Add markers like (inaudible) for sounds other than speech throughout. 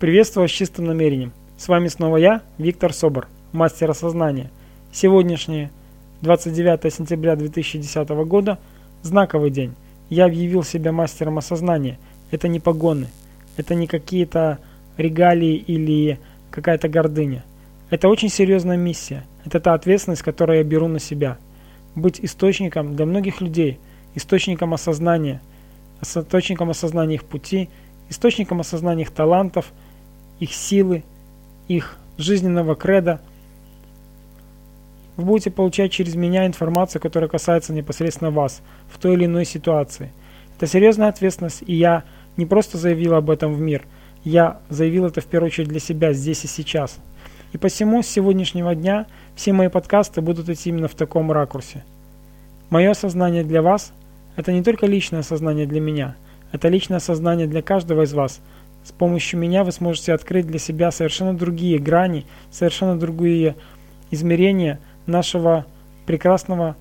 Приветствую с чистым намерением. С вами снова я, Виктор Собор, мастер осознания. Сегодняшнее 29 сентября 2010 года – знаковый день. Я объявил себя мастером осознания. Это не погоны, это не какие-то регалии или какая-то гордыня. Это очень серьезная миссия. Это та ответственность, которую я беру на себя. Быть источником для многих людей, источником осознания, источником осознания их пути, источником осознания их талантов – их силы, их жизненного креда. Вы будете получать через меня информацию, которая касается непосредственно вас в той или иной ситуации. Это серьезная ответственность, и я не просто заявил об этом в мир, я заявил это в первую очередь для себя здесь и сейчас. И посему с сегодняшнего дня все мои подкасты будут идти именно в таком ракурсе. Мое осознание для вас – это не только личное осознание для меня, это личное осознание для каждого из вас – с помощью меня вы сможете открыть для себя совершенно другие грани, совершенно другие измерения нашего прекрасного,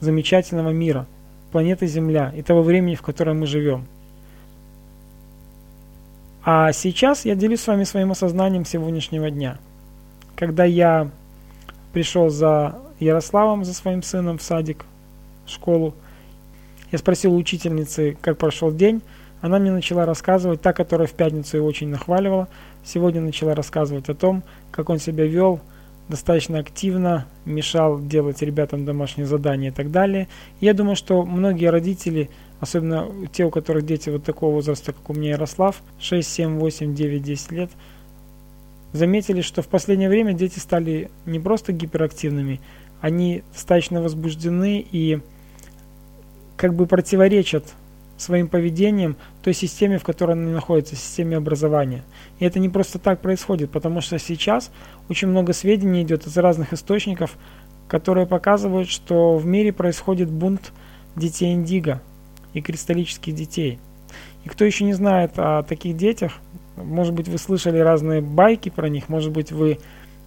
замечательного мира, планеты Земля и того времени, в котором мы живем. А сейчас я делюсь с вами своим осознанием сегодняшнего дня. Когда я пришел за Ярославом, за своим сыном в садик, в школу, я спросил у учительницы, как прошел день, она мне начала рассказывать, та, которая в пятницу его очень нахваливала, сегодня начала рассказывать о том, как он себя вел достаточно активно, мешал делать ребятам домашние задания и так далее. я думаю, что многие родители, особенно те, у которых дети вот такого возраста, как у меня Ярослав, 6, 7, 8, 9, 10 лет, заметили, что в последнее время дети стали не просто гиперактивными, они достаточно возбуждены и как бы противоречат своим поведением той системе, в которой они находятся, системе образования. И это не просто так происходит, потому что сейчас очень много сведений идет из разных источников, которые показывают, что в мире происходит бунт детей индиго и кристаллических детей. И кто еще не знает о таких детях, может быть, вы слышали разные байки про них, может быть, вы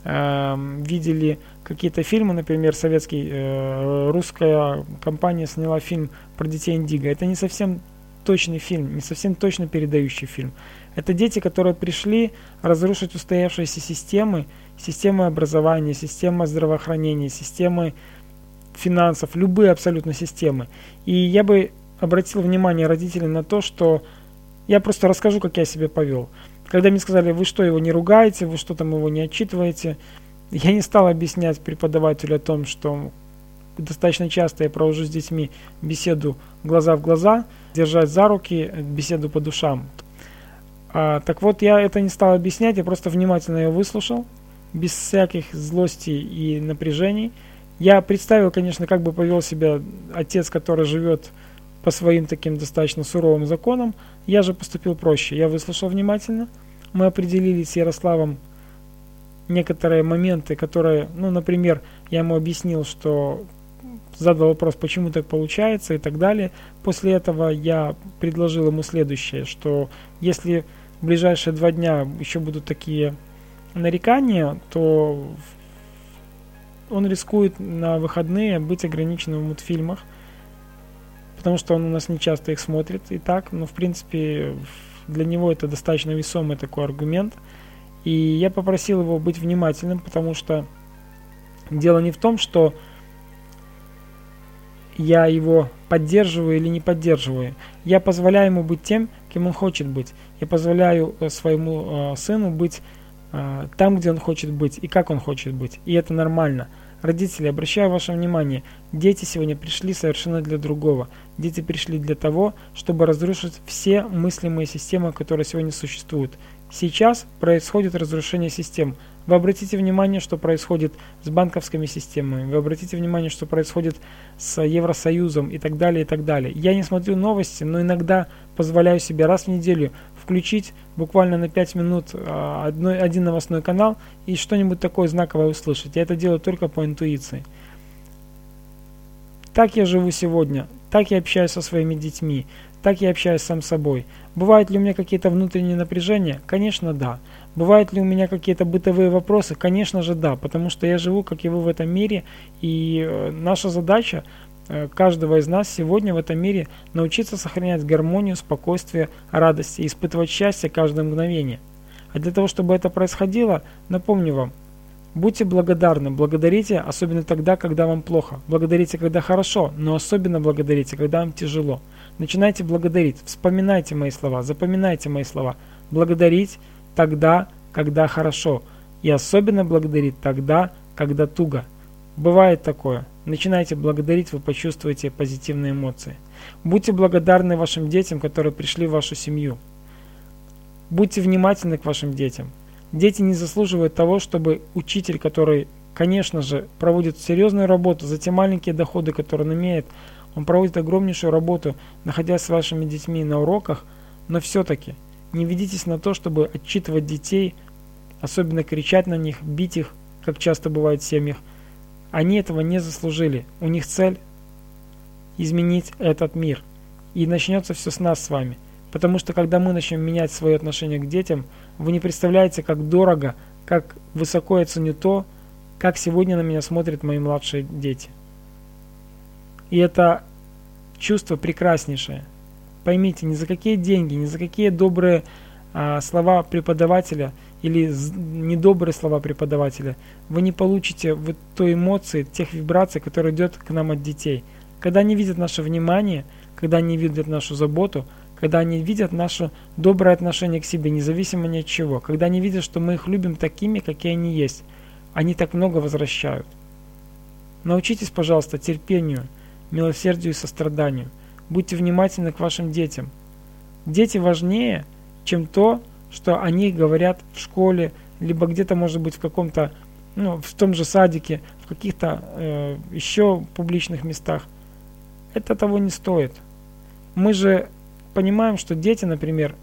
э, видели какие-то фильмы, например, советский, э, русская компания сняла фильм про детей Индиго. Это не совсем точный фильм, не совсем точно передающий фильм. Это дети, которые пришли разрушить устоявшиеся системы, системы образования, системы здравоохранения, системы финансов, любые абсолютно системы. И я бы обратил внимание родителей на то, что я просто расскажу, как я себя повел. Когда мне сказали, вы что, его не ругаете, вы что там его не отчитываете, я не стал объяснять преподавателю о том, что достаточно часто я провожу с детьми беседу глаза в глаза, держать за руки, беседу по душам. А, так вот, я это не стал объяснять, я просто внимательно ее выслушал, без всяких злости и напряжений. Я представил, конечно, как бы повел себя отец, который живет по своим таким достаточно суровым законам. Я же поступил проще. Я выслушал внимательно. Мы определили с Ярославом некоторые моменты, которые, ну, например, я ему объяснил, что задал вопрос, почему так получается и так далее. После этого я предложил ему следующее, что если в ближайшие два дня еще будут такие нарекания, то он рискует на выходные быть ограниченным в мультфильмах, потому что он у нас не часто их смотрит и так, но в принципе для него это достаточно весомый такой аргумент – и я попросил его быть внимательным, потому что дело не в том, что я его поддерживаю или не поддерживаю. Я позволяю ему быть тем, кем он хочет быть. Я позволяю э, своему э, сыну быть э, там, где он хочет быть и как он хочет быть. И это нормально. Родители, обращаю ваше внимание, дети сегодня пришли совершенно для другого. Дети пришли для того, чтобы разрушить все мыслимые системы, которые сегодня существуют. Сейчас происходит разрушение систем. Вы обратите внимание, что происходит с банковскими системами, вы обратите внимание, что происходит с Евросоюзом и так далее, и так далее. Я не смотрю новости, но иногда позволяю себе раз в неделю включить буквально на 5 минут а, одной, один новостной канал и что-нибудь такое знаковое услышать. Я это делаю только по интуиции. Так я живу сегодня, так я общаюсь со своими детьми, так я общаюсь сам с собой. Бывают ли у меня какие-то внутренние напряжения? Конечно, да. Бывают ли у меня какие-то бытовые вопросы? Конечно же, да, потому что я живу, как и вы, в этом мире, и э, наша задача э, каждого из нас сегодня в этом мире научиться сохранять гармонию, спокойствие, радость и испытывать счастье каждое мгновение. А для того, чтобы это происходило, напомню вам, будьте благодарны, благодарите, особенно тогда, когда вам плохо. Благодарите, когда хорошо, но особенно благодарите, когда вам тяжело. Начинайте благодарить, вспоминайте мои слова, запоминайте мои слова. Благодарить тогда, когда хорошо. И особенно благодарить тогда, когда туго. Бывает такое. Начинайте благодарить, вы почувствуете позитивные эмоции. Будьте благодарны вашим детям, которые пришли в вашу семью. Будьте внимательны к вашим детям. Дети не заслуживают того, чтобы учитель, который, конечно же, проводит серьезную работу за те маленькие доходы, которые он имеет, он проводит огромнейшую работу, находясь с вашими детьми на уроках, но все-таки не ведитесь на то, чтобы отчитывать детей, особенно кричать на них, бить их, как часто бывает в семьях. Они этого не заслужили. У них цель изменить этот мир. И начнется все с нас с вами – Потому что когда мы начнем менять свое отношение к детям, вы не представляете, как дорого, как высоко я ценю то, как сегодня на меня смотрят мои младшие дети. И это чувство прекраснейшее. Поймите, ни за какие деньги, ни за какие добрые а, слова преподавателя или недобрые слова преподавателя вы не получите вот той эмоции, тех вибраций, которые идет к нам от детей. Когда они видят наше внимание, когда они видят нашу заботу – когда они видят наше доброе отношение к себе, независимо ни от чего, когда они видят, что мы их любим такими, какие они есть, они так много возвращают. Научитесь, пожалуйста, терпению, милосердию и состраданию. Будьте внимательны к вашим детям. Дети важнее, чем то, что они говорят в школе, либо где-то, может быть, в каком-то, ну, в том же садике, в каких-то э, еще публичных местах. Это того не стоит. Мы же понимаем, что дети, например,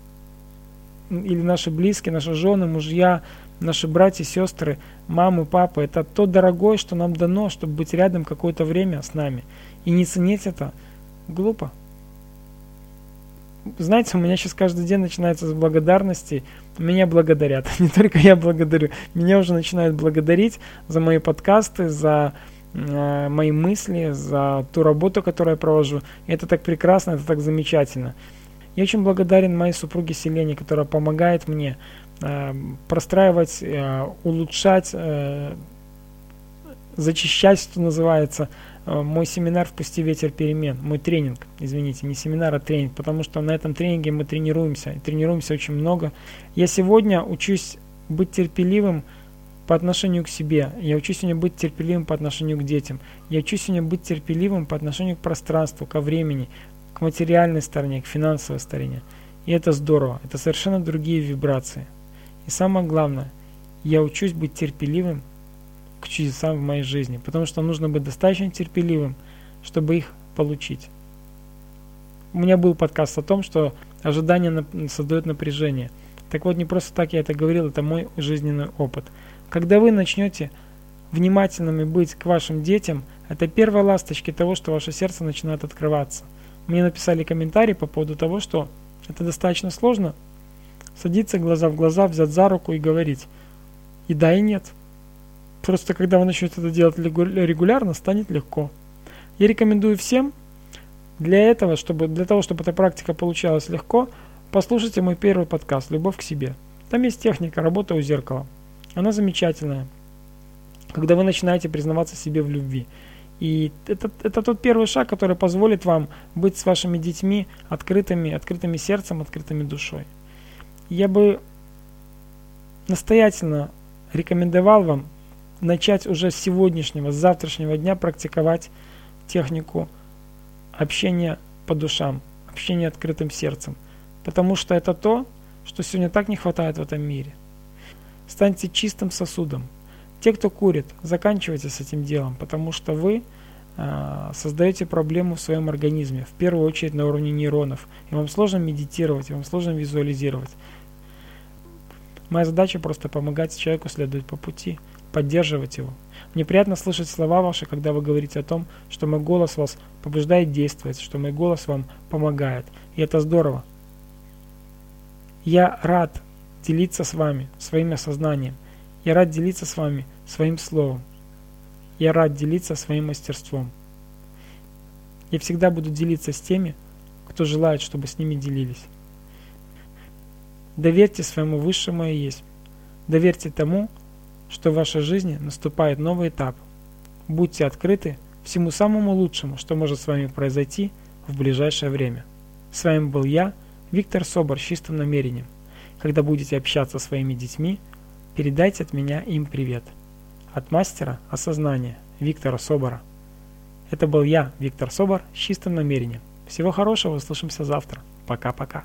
или наши близкие, наши жены, мужья, наши братья, сестры, мамы, папы, это то дорогое, что нам дано, чтобы быть рядом какое-то время с нами. И не ценить это глупо. Знаете, у меня сейчас каждый день начинается с благодарности. Меня благодарят. (laughs) Не только я благодарю. Меня уже начинают благодарить за мои подкасты, за э, мои мысли, за ту работу, которую я провожу. И это так прекрасно, это так замечательно. Я очень благодарен моей супруге Селене, которая помогает мне э, простраивать, э, улучшать, э, зачищать, что называется, э, мой семинар «Впусти ветер перемен», мой тренинг, извините, не семинар, а тренинг, потому что на этом тренинге мы тренируемся, и тренируемся очень много. Я сегодня учусь быть терпеливым по отношению к себе, я учусь сегодня быть терпеливым по отношению к детям, я учусь сегодня быть терпеливым по отношению к пространству, ко времени, к материальной стороне, к финансовой стороне. И это здорово, это совершенно другие вибрации. И самое главное, я учусь быть терпеливым к чудесам в моей жизни, потому что нужно быть достаточно терпеливым, чтобы их получить. У меня был подкаст о том, что ожидание создает напряжение. Так вот, не просто так я это говорил, это мой жизненный опыт. Когда вы начнете внимательными быть к вашим детям, это первые ласточки того, что ваше сердце начинает открываться – мне написали комментарий по поводу того, что это достаточно сложно садиться глаза в глаза, взять за руку и говорить. И да, и нет. Просто когда вы начнете это делать регулярно, станет легко. Я рекомендую всем для этого, чтобы, для того, чтобы эта практика получалась легко, послушайте мой первый подкаст «Любовь к себе». Там есть техника работы у зеркала. Она замечательная. Когда вы начинаете признаваться себе в любви – и это, это тот первый шаг, который позволит вам быть с вашими детьми открытыми, открытыми сердцем, открытыми душой. Я бы настоятельно рекомендовал вам начать уже с сегодняшнего, с завтрашнего дня практиковать технику общения по душам, общения открытым сердцем. Потому что это то, что сегодня так не хватает в этом мире. Станьте чистым сосудом – те, кто курит, заканчивайте с этим делом, потому что вы э, создаете проблему в своем организме, в первую очередь на уровне нейронов. И вам сложно медитировать, и вам сложно визуализировать. Моя задача просто помогать человеку следовать по пути, поддерживать его. Мне приятно слышать слова ваши, когда вы говорите о том, что мой голос вас побуждает действовать, что мой голос вам помогает. И это здорово. Я рад делиться с вами своим осознанием – я рад делиться с вами своим словом. Я рад делиться своим мастерством. Я всегда буду делиться с теми, кто желает, чтобы с ними делились. Доверьте своему высшему и есть. Доверьте тому, что в вашей жизни наступает новый этап. Будьте открыты всему самому лучшему, что может с вами произойти в ближайшее время. С вами был я, Виктор Собор с чистым намерением. Когда будете общаться со своими детьми, передайте от меня им привет. От мастера осознания Виктора Собора. Это был я, Виктор Собор, с чистым намерением. Всего хорошего, услышимся завтра. Пока-пока.